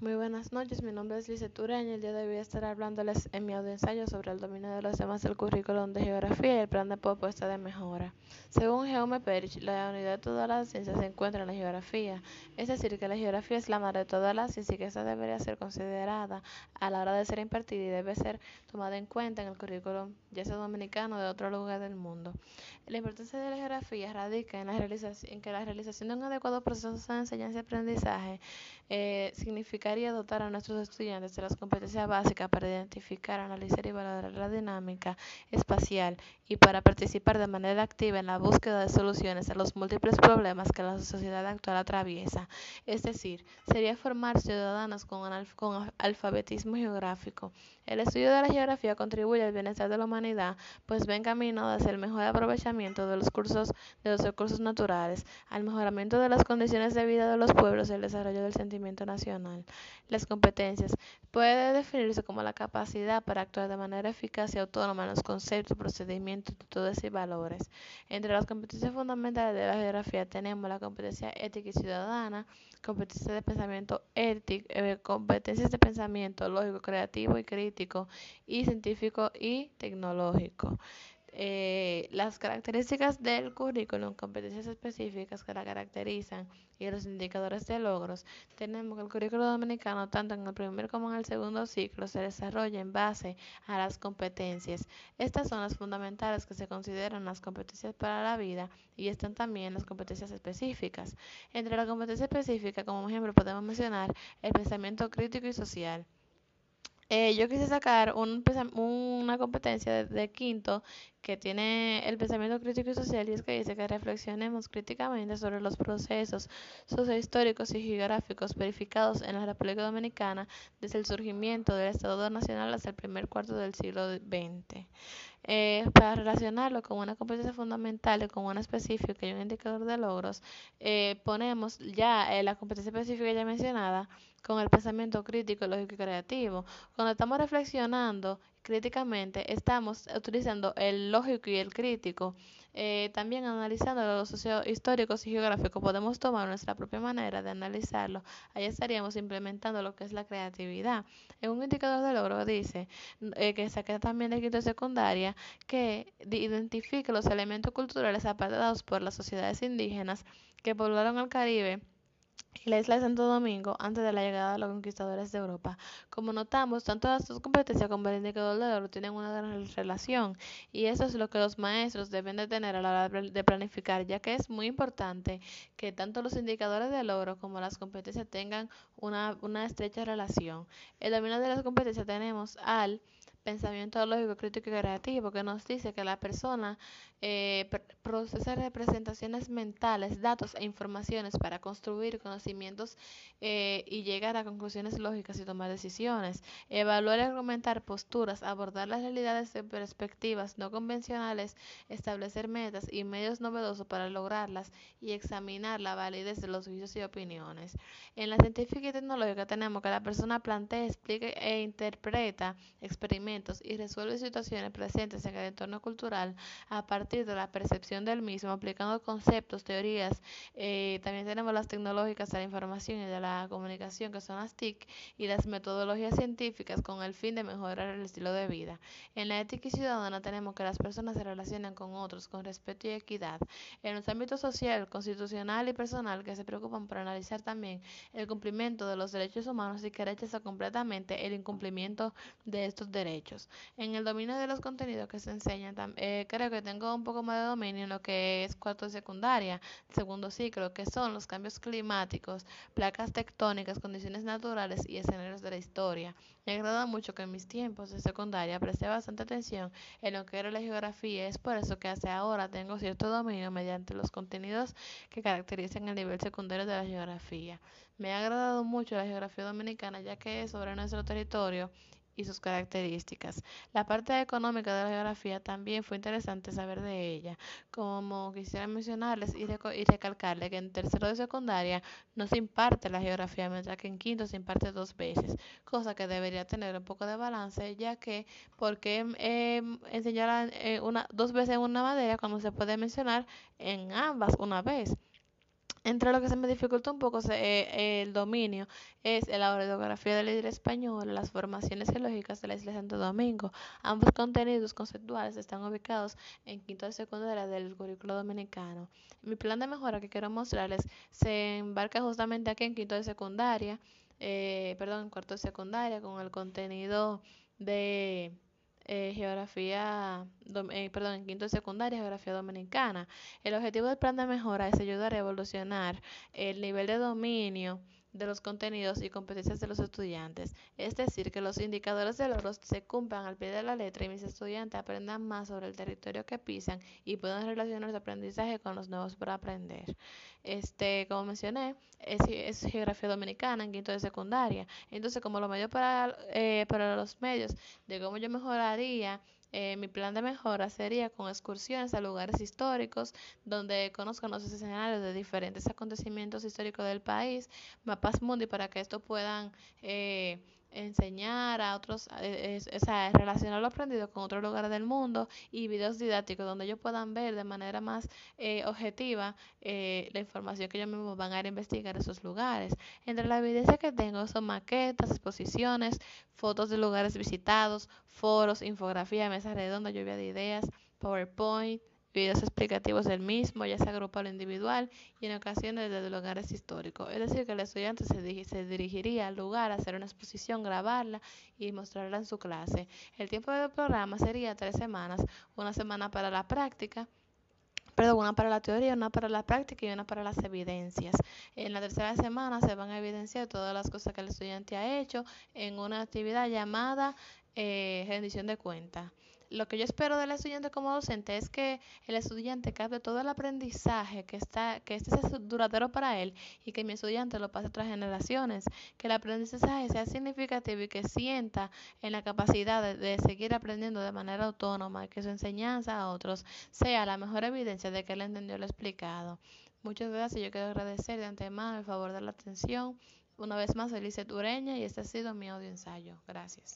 Muy buenas noches, mi nombre es Lizeth Ureña y el día de hoy estar hablándoles en mi ensayo sobre el dominio de los temas del currículum de geografía y el plan de propuesta de mejora. Según Jaume Perich, la unidad de todas las ciencias se encuentra en la geografía, es decir, que la geografía es la madre de todas las ciencias y que esta debería ser considerada a la hora de ser impartida y debe ser tomada en cuenta en el currículum, ya sea dominicano o de otro lugar del mundo. La importancia de la geografía radica en, la realización, en que la realización de un adecuado proceso de enseñanza y aprendizaje eh, significaría dotar a nuestros estudiantes de las competencias básicas para identificar, analizar y valorar la dinámica espacial y para participar de manera activa en la búsqueda de soluciones a los múltiples problemas que la sociedad actual atraviesa. Es decir, sería formar ciudadanos con, con alfabetismo geográfico. El estudio de la geografía contribuye al bienestar de la humanidad, pues va encaminado hacia el mejor aprovechamiento de los cursos de los recursos naturales, al mejoramiento de las condiciones de vida de los pueblos y el desarrollo del sentimiento nacional. Las competencias puede definirse como la capacidad para actuar de manera eficaz y autónoma en los conceptos, procedimientos, actitudes y valores. Entre las competencias fundamentales de la geografía tenemos la competencia ética y ciudadana, competencias de pensamiento ético, eh, competencias de pensamiento lógico, creativo y crítico, y científico y tecnológico. Eh, las características del currículum, competencias específicas que la caracterizan y los indicadores de logros, tenemos que el currículo dominicano, tanto en el primer como en el segundo ciclo, se desarrolla en base a las competencias. Estas son las fundamentales que se consideran las competencias para la vida y están también las competencias específicas. Entre las competencias específicas, como ejemplo, podemos mencionar el pensamiento crítico y social. Eh, yo quise sacar un, una competencia de, quinto que tiene el pensamiento crítico y social y es que dice que reflexionemos críticamente sobre los procesos sociohistóricos y geográficos verificados en la República Dominicana desde el surgimiento del Estado Nacional hasta el primer cuarto del siglo XX. Eh, para relacionarlo con una competencia fundamental y con una específica y un indicador de logros, eh, ponemos ya la competencia específica ya mencionada con el pensamiento crítico, lógico y creativo. Cuando estamos reflexionando críticamente, estamos utilizando el lógico y el crítico. Eh, también analizando los socios históricos y geográficos, podemos tomar nuestra propia manera de analizarlo. Ahí estaríamos implementando lo que es la creatividad. En un indicador de logro dice eh, que saqué también de quinto secundaria que identifique los elementos culturales apartados por las sociedades indígenas que poblaron el Caribe y la isla de Santo Domingo antes de la llegada de los conquistadores de Europa. Como notamos, tanto las dos competencias como el indicador de oro tienen una gran relación y eso es lo que los maestros deben de tener a la hora de planificar, ya que es muy importante que tanto los indicadores de oro como las competencias tengan una, una estrecha relación. El dominio de las competencias tenemos al pensamiento lógico, crítico y creativo, que nos dice que la persona eh, procesa representaciones mentales, datos e informaciones para construir conocimientos eh, y llegar a conclusiones lógicas y tomar decisiones. Evaluar y argumentar posturas, abordar las realidades de perspectivas no convencionales, establecer metas y medios novedosos para lograrlas y examinar la validez de los juicios y opiniones. En la científica y tecnológica tenemos que la persona plantea, explica e interpreta experimentos y resuelve situaciones presentes en el entorno cultural a partir de la percepción del mismo, aplicando conceptos, teorías. Eh, también tenemos las tecnológicas de la información y de la comunicación, que son las TIC, y las metodologías científicas con el fin de mejorar el estilo de vida. En la ética ciudadana tenemos que las personas se relacionan con otros con respeto y equidad. En los ámbitos social, constitucional y personal, que se preocupan por analizar también el cumplimiento de los derechos humanos y que rechazan completamente el incumplimiento de estos derechos. En el dominio de los contenidos que se enseñan, eh, creo que tengo un poco más de dominio en lo que es cuarto de secundaria, segundo ciclo, que son los cambios climáticos, placas tectónicas, condiciones naturales y escenarios de la historia. Me agrada mucho que en mis tiempos de secundaria presté bastante atención en lo que era la geografía, es por eso que hasta ahora tengo cierto dominio mediante los contenidos que caracterizan el nivel secundario de la geografía. Me ha agradado mucho la geografía dominicana ya que es sobre nuestro territorio y sus características. La parte económica de la geografía también fue interesante saber de ella. Como quisiera mencionarles y, recalcarles que en tercero de secundaria no se imparte la geografía, mientras que en quinto se imparte dos veces, cosa que debería tener un poco de balance, ya que porque eh, enseñar una, dos veces en una materia cuando se puede mencionar en ambas una vez. Entre lo que se me dificulta un poco eh, el dominio es la orografía del líder español, las formaciones geológicas de la isla de Santo Domingo. Ambos contenidos conceptuales están ubicados en quinto de secundaria del currículo dominicano. Mi plan de mejora que quiero mostrarles se embarca justamente aquí en quinto de secundaria, eh, perdón, en cuarto de secundaria, con el contenido de eh, geografía, eh, perdón, en quinto de secundaria, geografía dominicana. El objetivo del plan de mejora es ayudar a evolucionar el nivel de dominio de los contenidos y competencias de los estudiantes, es decir, que los indicadores de logros se cumplan al pie de la letra y mis estudiantes aprendan más sobre el territorio que pisan y puedan relacionar su aprendizaje con los nuevos por aprender. Este, como mencioné, es, geografía dominicana en quinto de secundaria. Entonces, como lo medio para, eh, para los medios de cómo yo mejoraría eh, mi plan de mejora sería con excursiones a lugares históricos donde conozcan los escenarios de diferentes acontecimientos históricos del país, mapas mundi para que esto puedan eh, enseñar a otros, eh, o sea, relacionar lo aprendido con otros lugares del mundo y videos didácticos donde ellos puedan ver de manera más eh, objetiva eh, la información que ellos mismos van a a investigar esos lugares. Entre la evidencia que tengo son maquetas, exposiciones, fotos de lugares visitados, foros, infografía, mesas redondas, lluvia de ideas, PowerPoint, videos explicativos del mismo, ya sea grupal o individual, y en ocasiones desde lugares históricos. Es decir, que el estudiante se, se dirigiría al lugar a hacer una exposición, grabarla y mostrarla en su clase. El tiempo del programa sería tres semanas, una semana para la práctica, perdón, una para la teoría, una para la práctica y una para las evidencias. En la tercera semana se van a evidenciar todas las cosas que el estudiante ha hecho en una actividad llamada eh, rendición de cuentas lo que yo espero del estudiante como docente es que el estudiante capte todo el aprendizaje que está que este es duradero para él y que mi estudiante lo pase a otras generaciones, que el aprendizaje sea significativo y que sienta en la capacidad de, seguir aprendiendo de manera autónoma, que su enseñanza a otros sea la mejor evidencia de que él entendió lo explicado. Muchas gracias, yo quiero agradecer de antemano el favor de la atención. Una vez más, Elise Tureña y este ha sido mi audio ensayo. Gracias.